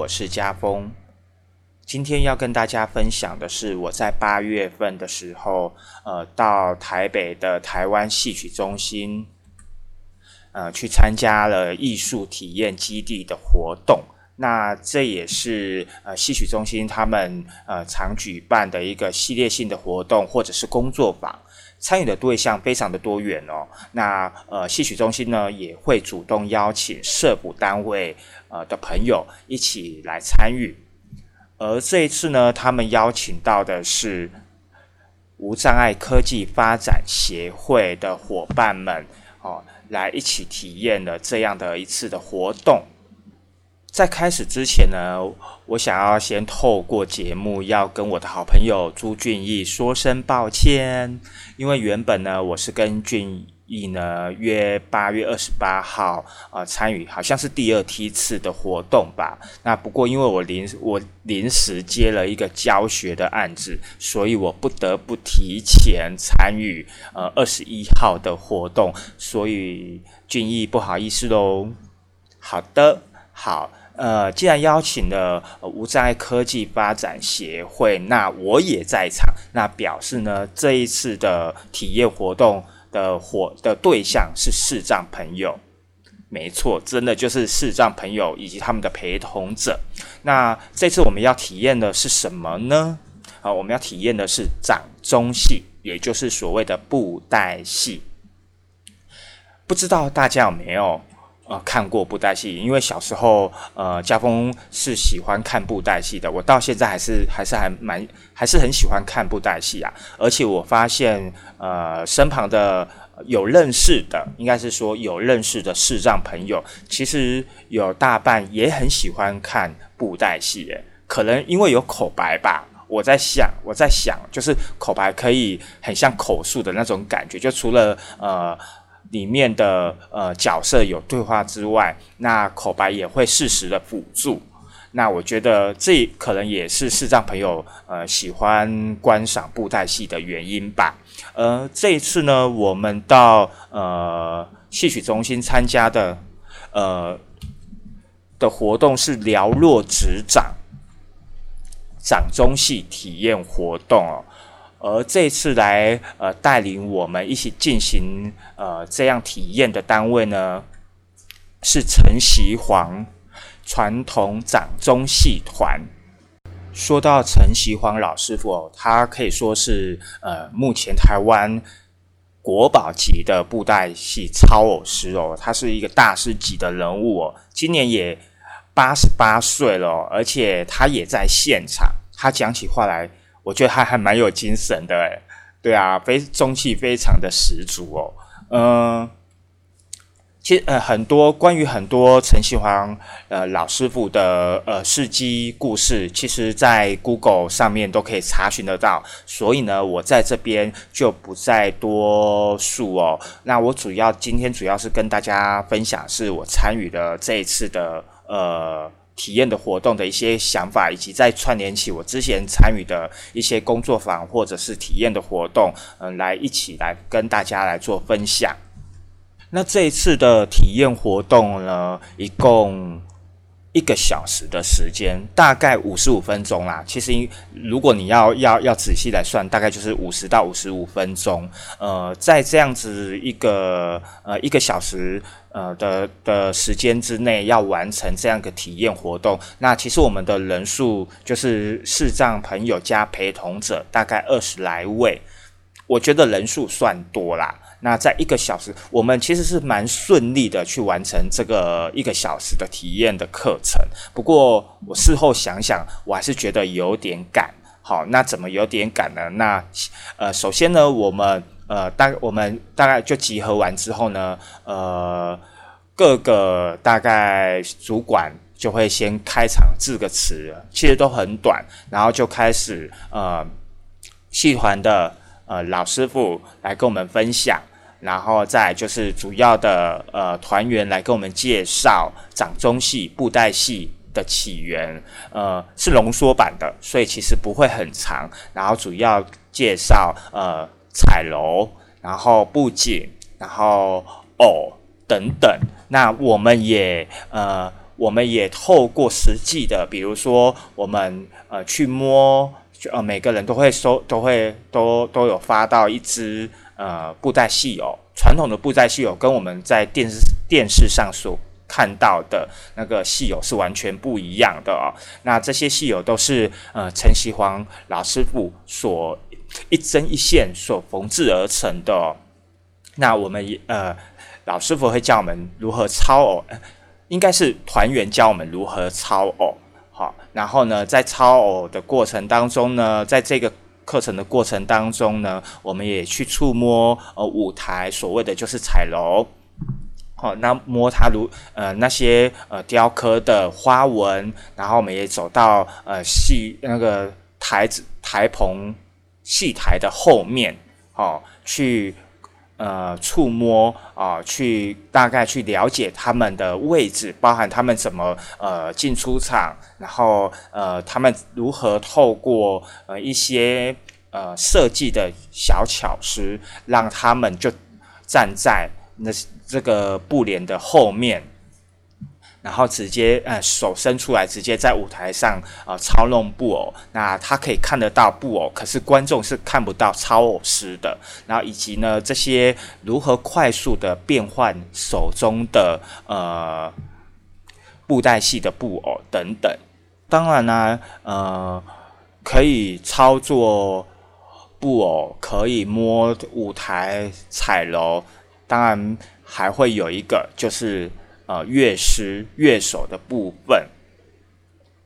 我是家峰。今天要跟大家分享的是我在八月份的时候，呃，到台北的台湾戏曲中心，呃，去参加了艺术体验基地的活动。那这也是呃戏曲中心他们呃常举办的一个系列性的活动，或者是工作坊。参与的对象非常的多元哦。那呃戏曲中心呢也会主动邀请社补单位呃的朋友一起来参与。而这一次呢，他们邀请到的是无障碍科技发展协会的伙伴们，哦，来一起体验了这样的一次的活动。在开始之前呢，我想要先透过节目要跟我的好朋友朱俊义说声抱歉，因为原本呢，我是跟俊。意呢约八月二十八号啊参与，好像是第二梯次的活动吧。那不过因为我临我临时接了一个教学的案子，所以我不得不提前参与呃二十一号的活动。所以俊逸不好意思喽。好的，好，呃，既然邀请了无障碍科技发展协会，那我也在场，那表示呢这一次的体验活动。的活的对象是视障朋友，没错，真的就是视障朋友以及他们的陪同者。那这次我们要体验的是什么呢？啊，我们要体验的是掌中戏，也就是所谓的布袋戏。不知道大家有没有？呃，看过布袋戏，因为小时候，呃，家风是喜欢看布袋戏的。我到现在还是还是还蛮还是很喜欢看布袋戏啊。而且我发现，呃，身旁的有认识的，应该是说有认识的视障朋友，其实有大半也很喜欢看布袋戏。诶，可能因为有口白吧。我在想，我在想，就是口白可以很像口述的那种感觉，就除了呃。里面的呃角色有对话之外，那口白也会适时的辅助。那我觉得这可能也是视障朋友呃喜欢观赏布袋戏的原因吧。呃，这一次呢，我们到呃戏曲中心参加的呃的活动是寥落指掌掌中戏体验活动哦。而这次来呃带领我们一起进行呃这样体验的单位呢，是陈习煌传统掌中戏团。说到陈习煌老师傅哦，他可以说是呃目前台湾国宝级的布袋戏超偶师哦，他是一个大师级的人物哦，今年也八十八岁了，而且他也在现场，他讲起话来。我觉得他还蛮有精神的，诶，对啊，非中气非常的十足哦。嗯，其实呃很多关于很多陈锡煌呃老师傅的呃事迹故事，其实在 Google 上面都可以查询得到，所以呢，我在这边就不再多述哦。那我主要今天主要是跟大家分享，是我参与的这一次的呃。体验的活动的一些想法，以及再串联起我之前参与的一些工作坊或者是体验的活动，嗯，来一起来跟大家来做分享。那这一次的体验活动呢，一共一个小时的时间，大概五十五分钟啦。其实，如果你要要要仔细来算，大概就是五十到五十五分钟。呃，在这样子一个呃一个小时。呃的的时间之内要完成这样一个体验活动，那其实我们的人数就是视障朋友加陪同者大概二十来位，我觉得人数算多啦。那在一个小时，我们其实是蛮顺利的去完成这个一个小时的体验的课程。不过我事后想想，我还是觉得有点赶。好，那怎么有点赶呢？那呃，首先呢，我们。呃，大我们大概就集合完之后呢，呃，各个大概主管就会先开场致个词，其实都很短，然后就开始呃，戏团的呃老师傅来跟我们分享，然后再就是主要的呃团员来跟我们介绍掌中戏、布袋戏的起源，呃，是浓缩版的，所以其实不会很长，然后主要介绍呃。彩楼，然后布景，然后偶等等。那我们也呃我们也透过实际的，比如说我们呃去摸，呃每个人都会收，都会都都有发到一支呃布袋戏偶，传统的布袋戏偶跟我们在电视电视上所看到的那个戏偶是完全不一样的哦。那这些戏偶都是呃陈锡煌老师傅所一针一线所缝制而成的。那我们呃老师傅会教我们如何操偶。应该是团员教我们如何操偶，好，然后呢，在操偶的过程当中呢，在这个课程的过程当中呢，我们也去触摸呃舞台，所谓的就是彩楼，好，那摸它如呃那些呃雕刻的花纹，然后我们也走到呃戏那个台子台棚戏台的后面，哦，去。呃，触摸啊，去大概去了解他们的位置，包含他们怎么呃进出场，然后呃他们如何透过呃一些呃设计的小巧思，让他们就站在那这个布帘的后面。然后直接呃手伸出来，直接在舞台上啊操弄布偶。那他可以看得到布偶，可是观众是看不到操偶师的。然后以及呢，这些如何快速的变换手中的呃布袋戏的布偶等等。当然呢，呃，可以操作布偶，可以摸舞台彩楼。当然还会有一个就是。呃，乐师、乐手的部分。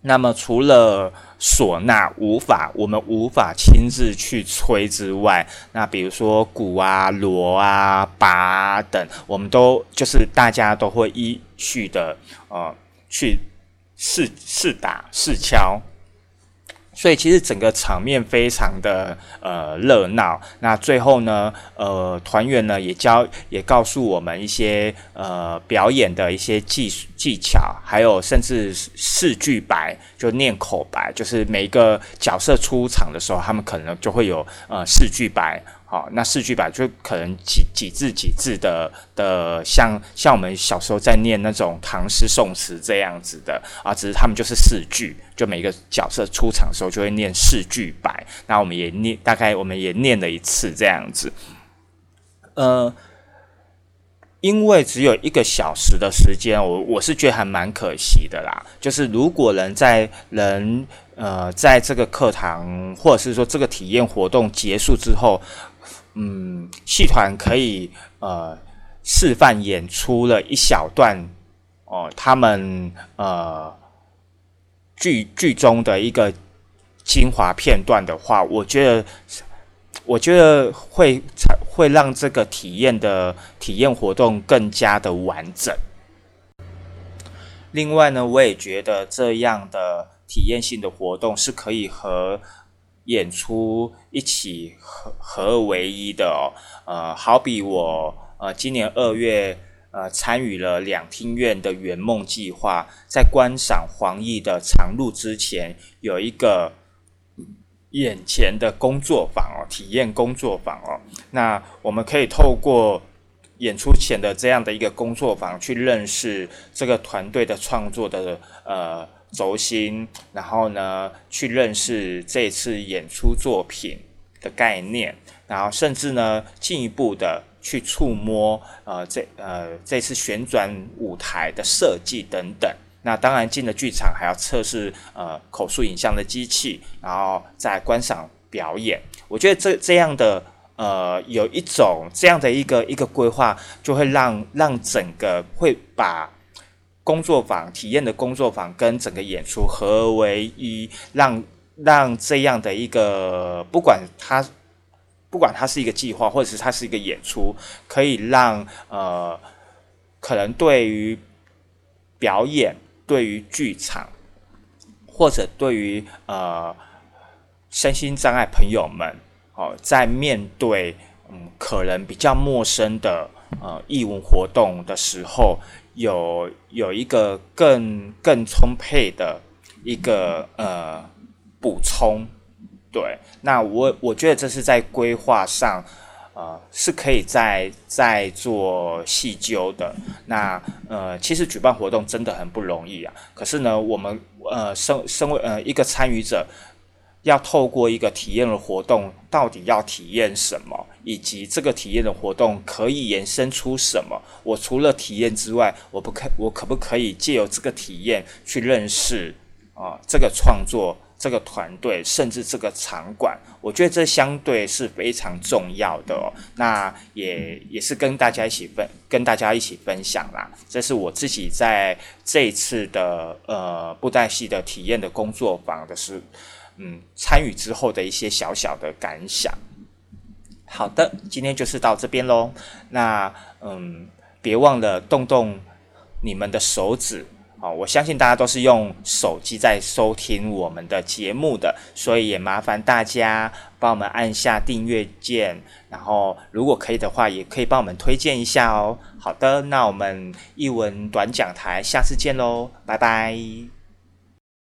那么，除了唢呐无法，我们无法亲自去吹之外，那比如说鼓啊、锣啊、拔等，我们都就是大家都会依序的呃去试试打、试敲。所以其实整个场面非常的呃热闹。那最后呢，呃，团员呢也教也告诉我们一些呃表演的一些技术技巧，还有甚至四句白，就念口白，就是每一个角色出场的时候，他们可能就会有呃四句白。好，那四句吧，就可能几几字几字的的，像像我们小时候在念那种唐诗宋词这样子的啊，只是他们就是四句，就每个角色出场的时候就会念四句白，那我们也念，大概我们也念了一次这样子。呃，因为只有一个小时的时间，我我是觉得还蛮可惜的啦。就是如果能在能呃在这个课堂或者是说这个体验活动结束之后。嗯，戏团可以呃示范演出了一小段哦，他们呃剧剧中的一个精华片段的话，我觉得我觉得会会让这个体验的体验活动更加的完整。另外呢，我也觉得这样的体验性的活动是可以和。演出一起合合二为一的哦，呃，好比我呃今年二月呃参与了两厅院的圆梦计划，在观赏黄奕的长路之前，有一个眼前的工作坊哦，体验工作坊哦，那我们可以透过演出前的这样的一个工作坊，去认识这个团队的创作的呃。轴心，然后呢，去认识这次演出作品的概念，然后甚至呢，进一步的去触摸呃这呃这次旋转舞台的设计等等。那当然进了剧场还要测试呃口述影像的机器，然后再观赏表演。我觉得这这样的呃有一种这样的一个一个规划，就会让让整个会把。工作坊体验的工作坊跟整个演出合为一，让让这样的一个不管它不管它是一个计划，或者是它是一个演出，可以让呃可能对于表演、对于剧场，或者对于呃身心障碍朋友们哦，在面对嗯可能比较陌生的呃义务活动的时候。有有一个更更充沛的一个呃补充，对，那我我觉得这是在规划上呃，是可以在在做细究的。那呃，其实举办活动真的很不容易啊。可是呢，我们呃，身身为呃一个参与者，要透过一个体验的活动，到底要体验什么，以及这个体验的活动可以延伸出什么？我除了体验之外，我不可我可不可以借由这个体验去认识啊这个创作？这个团队，甚至这个场馆，我觉得这相对是非常重要的。那也也是跟大家一起分，跟大家一起分享啦。这是我自己在这一次的呃布袋戏的体验的工作坊的是，嗯，参与之后的一些小小的感想。好的，今天就是到这边喽。那嗯，别忘了动动你们的手指。哦，我相信大家都是用手机在收听我们的节目的，所以也麻烦大家帮我们按下订阅键，然后如果可以的话，也可以帮我们推荐一下哦。好的，那我们一文短讲台下次见喽，拜拜。